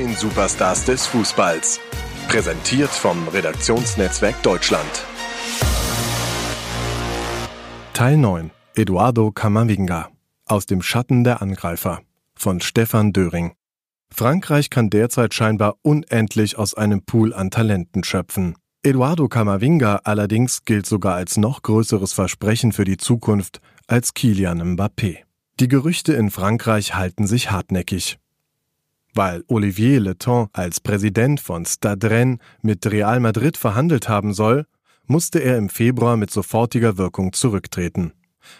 neuen Superstars des Fußballs. Präsentiert vom Redaktionsnetzwerk Deutschland. Teil 9. Eduardo Camavinga. Aus dem Schatten der Angreifer. Von Stefan Döring. Frankreich kann derzeit scheinbar unendlich aus einem Pool an Talenten schöpfen. Eduardo Camavinga allerdings gilt sogar als noch größeres Versprechen für die Zukunft als Kilian Mbappé. Die Gerüchte in Frankreich halten sich hartnäckig. Weil Olivier Leton als Präsident von Stade Rennes mit Real Madrid verhandelt haben soll, musste er im Februar mit sofortiger Wirkung zurücktreten.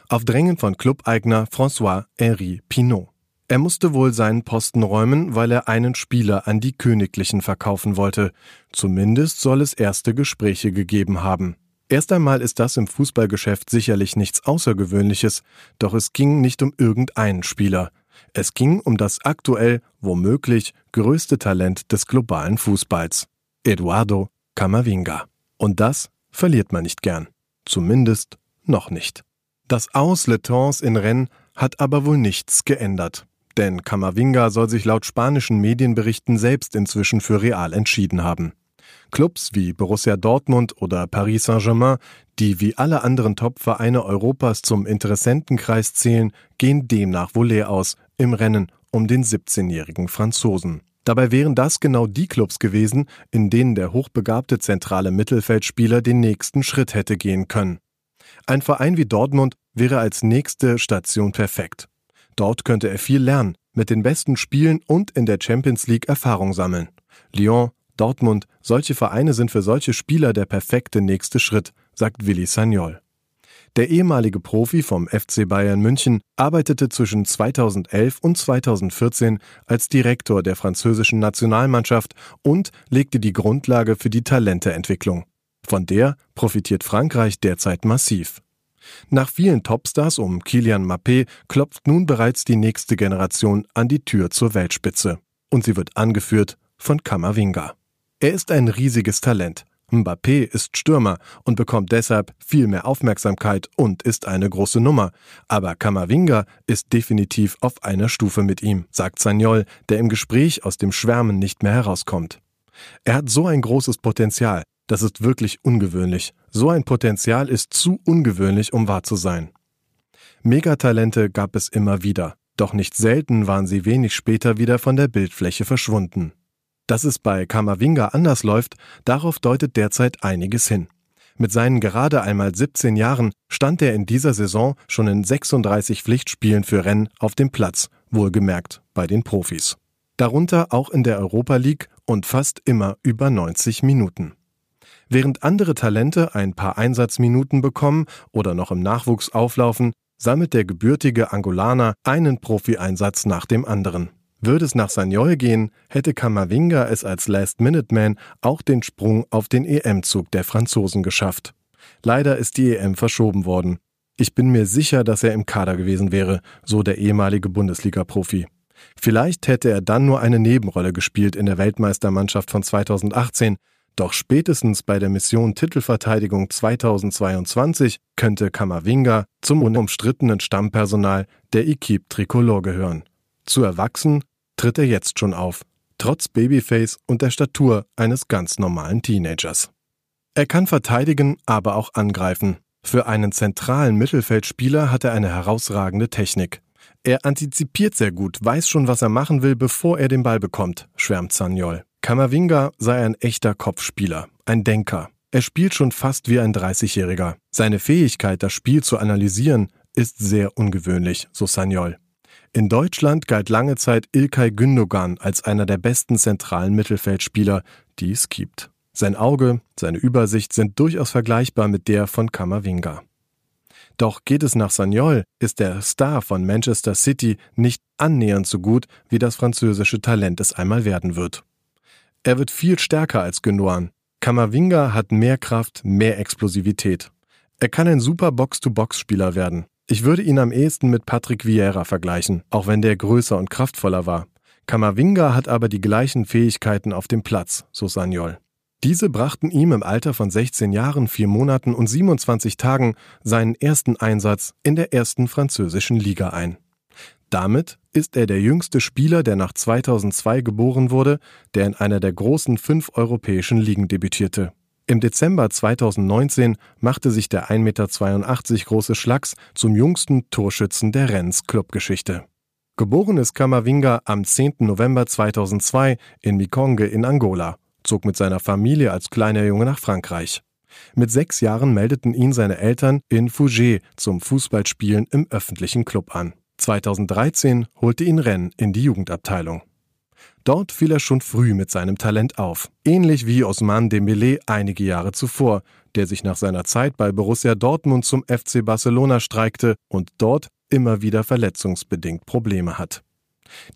Auf Drängen von Clubeigner François-Henri Pinot. Er musste wohl seinen Posten räumen, weil er einen Spieler an die Königlichen verkaufen wollte. Zumindest soll es erste Gespräche gegeben haben. Erst einmal ist das im Fußballgeschäft sicherlich nichts Außergewöhnliches, doch es ging nicht um irgendeinen Spieler. Es ging um das aktuell, womöglich, größte Talent des globalen Fußballs. Eduardo Camavinga. Und das verliert man nicht gern. Zumindest noch nicht. Das Aus Letons in Rennes hat aber wohl nichts geändert. Denn Camavinga soll sich laut spanischen Medienberichten selbst inzwischen für Real entschieden haben. Clubs wie Borussia Dortmund oder Paris Saint-Germain, die wie alle anderen Top-Vereine Europas zum Interessentenkreis zählen, gehen demnach wohl leer aus im Rennen um den 17-jährigen Franzosen. Dabei wären das genau die Clubs gewesen, in denen der hochbegabte zentrale Mittelfeldspieler den nächsten Schritt hätte gehen können. Ein Verein wie Dortmund wäre als nächste Station perfekt. Dort könnte er viel lernen, mit den besten Spielen und in der Champions League Erfahrung sammeln. Lyon, Dortmund, solche Vereine sind für solche Spieler der perfekte nächste Schritt, sagt Willi Sagnol. Der ehemalige Profi vom FC Bayern München arbeitete zwischen 2011 und 2014 als Direktor der französischen Nationalmannschaft und legte die Grundlage für die Talenteentwicklung. Von der profitiert Frankreich derzeit massiv. Nach vielen Topstars um Kilian Mappé klopft nun bereits die nächste Generation an die Tür zur Weltspitze. Und sie wird angeführt von Kamavinga. Er ist ein riesiges Talent. Mbappé ist Stürmer und bekommt deshalb viel mehr Aufmerksamkeit und ist eine große Nummer. Aber Kamavinga ist definitiv auf einer Stufe mit ihm, sagt Sagnol, der im Gespräch aus dem Schwärmen nicht mehr herauskommt. Er hat so ein großes Potenzial, das ist wirklich ungewöhnlich. So ein Potenzial ist zu ungewöhnlich, um wahr zu sein. Megatalente gab es immer wieder, doch nicht selten waren sie wenig später wieder von der Bildfläche verschwunden. Dass es bei Kamavinga anders läuft, darauf deutet derzeit einiges hin. Mit seinen gerade einmal 17 Jahren stand er in dieser Saison schon in 36 Pflichtspielen für Rennen auf dem Platz, wohlgemerkt bei den Profis. Darunter auch in der Europa League und fast immer über 90 Minuten. Während andere Talente ein paar Einsatzminuten bekommen oder noch im Nachwuchs auflaufen, sammelt der gebürtige Angolaner einen Profi-Einsatz nach dem anderen. Würde es nach Sagnol gehen, hätte Kamavinga es als Last-Minute-Man auch den Sprung auf den EM-Zug der Franzosen geschafft. Leider ist die EM verschoben worden. Ich bin mir sicher, dass er im Kader gewesen wäre, so der ehemalige Bundesliga-Profi. Vielleicht hätte er dann nur eine Nebenrolle gespielt in der Weltmeistermannschaft von 2018, doch spätestens bei der Mission Titelverteidigung 2022 könnte Kamavinga zum unumstrittenen Stammpersonal der Equipe Tricolore gehören. Zu erwachsen tritt er jetzt schon auf, trotz Babyface und der Statur eines ganz normalen Teenagers. Er kann verteidigen, aber auch angreifen. Für einen zentralen Mittelfeldspieler hat er eine herausragende Technik. Er antizipiert sehr gut, weiß schon, was er machen will, bevor er den Ball bekommt, schwärmt Sagnol. Kamavinga sei ein echter Kopfspieler, ein Denker. Er spielt schon fast wie ein 30-Jähriger. Seine Fähigkeit, das Spiel zu analysieren, ist sehr ungewöhnlich, so Sagnol. In Deutschland galt lange Zeit Ilkay Gündogan als einer der besten zentralen Mittelfeldspieler, die es gibt. Sein Auge, seine Übersicht sind durchaus vergleichbar mit der von Kamavinga. Doch geht es nach Sagnol, ist der Star von Manchester City nicht annähernd so gut, wie das französische Talent es einmal werden wird. Er wird viel stärker als Gündogan. Kamavinga hat mehr Kraft, mehr Explosivität. Er kann ein super Box-to-Box-Spieler werden. Ich würde ihn am ehesten mit Patrick Vieira vergleichen, auch wenn der größer und kraftvoller war. Kamavinga hat aber die gleichen Fähigkeiten auf dem Platz, so Sagnol. Diese brachten ihm im Alter von 16 Jahren, 4 Monaten und 27 Tagen seinen ersten Einsatz in der ersten französischen Liga ein. Damit ist er der jüngste Spieler, der nach 2002 geboren wurde, der in einer der großen fünf europäischen Ligen debütierte. Im Dezember 2019 machte sich der 1,82 Meter große Schlags zum jüngsten Torschützen der Rennes Clubgeschichte. Geboren ist Kamavinga am 10. November 2002 in Mikonge in Angola, zog mit seiner Familie als kleiner Junge nach Frankreich. Mit sechs Jahren meldeten ihn seine Eltern in Fougé zum Fußballspielen im öffentlichen Club an. 2013 holte ihn Rennes in die Jugendabteilung. Dort fiel er schon früh mit seinem Talent auf, ähnlich wie Osman Dembélé einige Jahre zuvor, der sich nach seiner Zeit bei Borussia Dortmund zum FC Barcelona streikte und dort immer wieder verletzungsbedingt Probleme hat.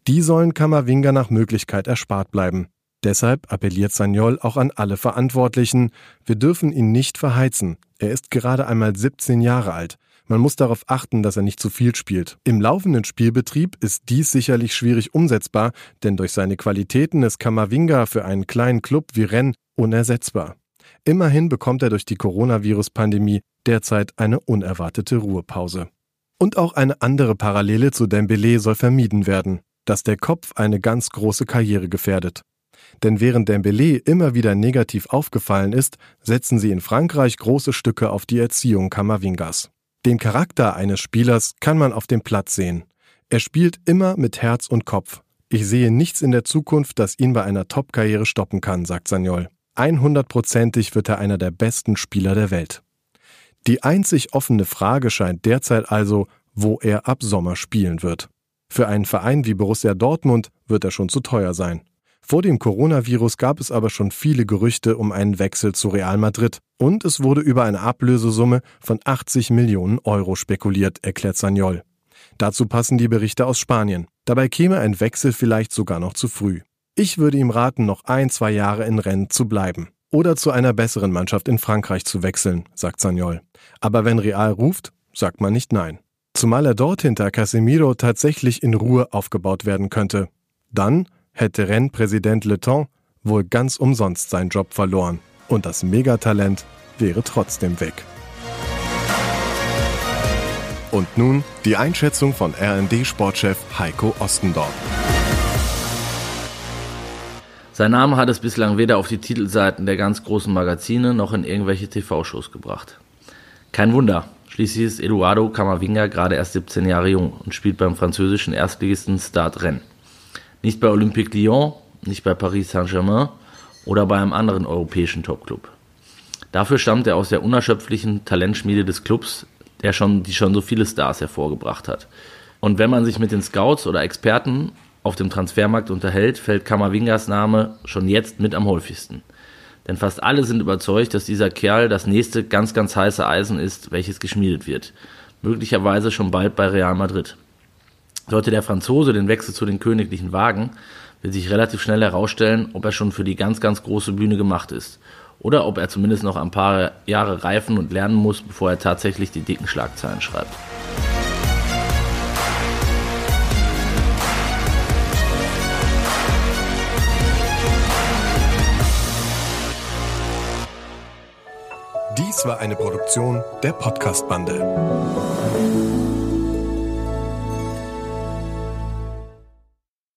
Die sollen Kammerwinger nach Möglichkeit erspart bleiben. Deshalb appelliert Sagnol auch an alle Verantwortlichen, wir dürfen ihn nicht verheizen. Er ist gerade einmal 17 Jahre alt. Man muss darauf achten, dass er nicht zu viel spielt. Im laufenden Spielbetrieb ist dies sicherlich schwierig umsetzbar, denn durch seine Qualitäten ist Kamavinga für einen kleinen Club wie Rennes unersetzbar. Immerhin bekommt er durch die Coronavirus-Pandemie derzeit eine unerwartete Ruhepause. Und auch eine andere Parallele zu Dembélé soll vermieden werden, dass der Kopf eine ganz große Karriere gefährdet. Denn während Dembélé immer wieder negativ aufgefallen ist, setzen sie in Frankreich große Stücke auf die Erziehung Kamavingas. Den Charakter eines Spielers kann man auf dem Platz sehen. Er spielt immer mit Herz und Kopf. Ich sehe nichts in der Zukunft, das ihn bei einer Top-Karriere stoppen kann, sagt Sagnol. 100%ig wird er einer der besten Spieler der Welt. Die einzig offene Frage scheint derzeit also, wo er ab Sommer spielen wird. Für einen Verein wie Borussia Dortmund wird er schon zu teuer sein. Vor dem Coronavirus gab es aber schon viele Gerüchte um einen Wechsel zu Real Madrid und es wurde über eine Ablösesumme von 80 Millionen Euro spekuliert, erklärt Sagnol. Dazu passen die Berichte aus Spanien. Dabei käme ein Wechsel vielleicht sogar noch zu früh. Ich würde ihm raten, noch ein, zwei Jahre in Rennes zu bleiben oder zu einer besseren Mannschaft in Frankreich zu wechseln, sagt Sagnol. Aber wenn Real ruft, sagt man nicht nein. Zumal er dort hinter Casemiro tatsächlich in Ruhe aufgebaut werden könnte. Dann hätte Rennpräsident Leton wohl ganz umsonst seinen Job verloren und das Megatalent wäre trotzdem weg. Und nun die Einschätzung von RND-Sportchef Heiko Ostendorf. Sein Name hat es bislang weder auf die Titelseiten der ganz großen Magazine noch in irgendwelche TV-Shows gebracht. Kein Wunder, schließlich ist Eduardo Camavinga gerade erst 17 Jahre jung und spielt beim französischen Erstligisten Stade Rennes. Nicht bei Olympique Lyon, nicht bei Paris Saint-Germain oder bei einem anderen europäischen Topclub. Dafür stammt er aus der unerschöpflichen Talentschmiede des Clubs, der schon, die schon so viele Stars hervorgebracht hat. Und wenn man sich mit den Scouts oder Experten auf dem Transfermarkt unterhält, fällt Kamavingas Name schon jetzt mit am häufigsten. Denn fast alle sind überzeugt, dass dieser Kerl das nächste ganz, ganz heiße Eisen ist, welches geschmiedet wird. Möglicherweise schon bald bei Real Madrid. Sollte der Franzose den Wechsel zu den Königlichen wagen, wird sich relativ schnell herausstellen, ob er schon für die ganz, ganz große Bühne gemacht ist. Oder ob er zumindest noch ein paar Jahre reifen und lernen muss, bevor er tatsächlich die dicken Schlagzeilen schreibt. Dies war eine Produktion der Podcast-Bande.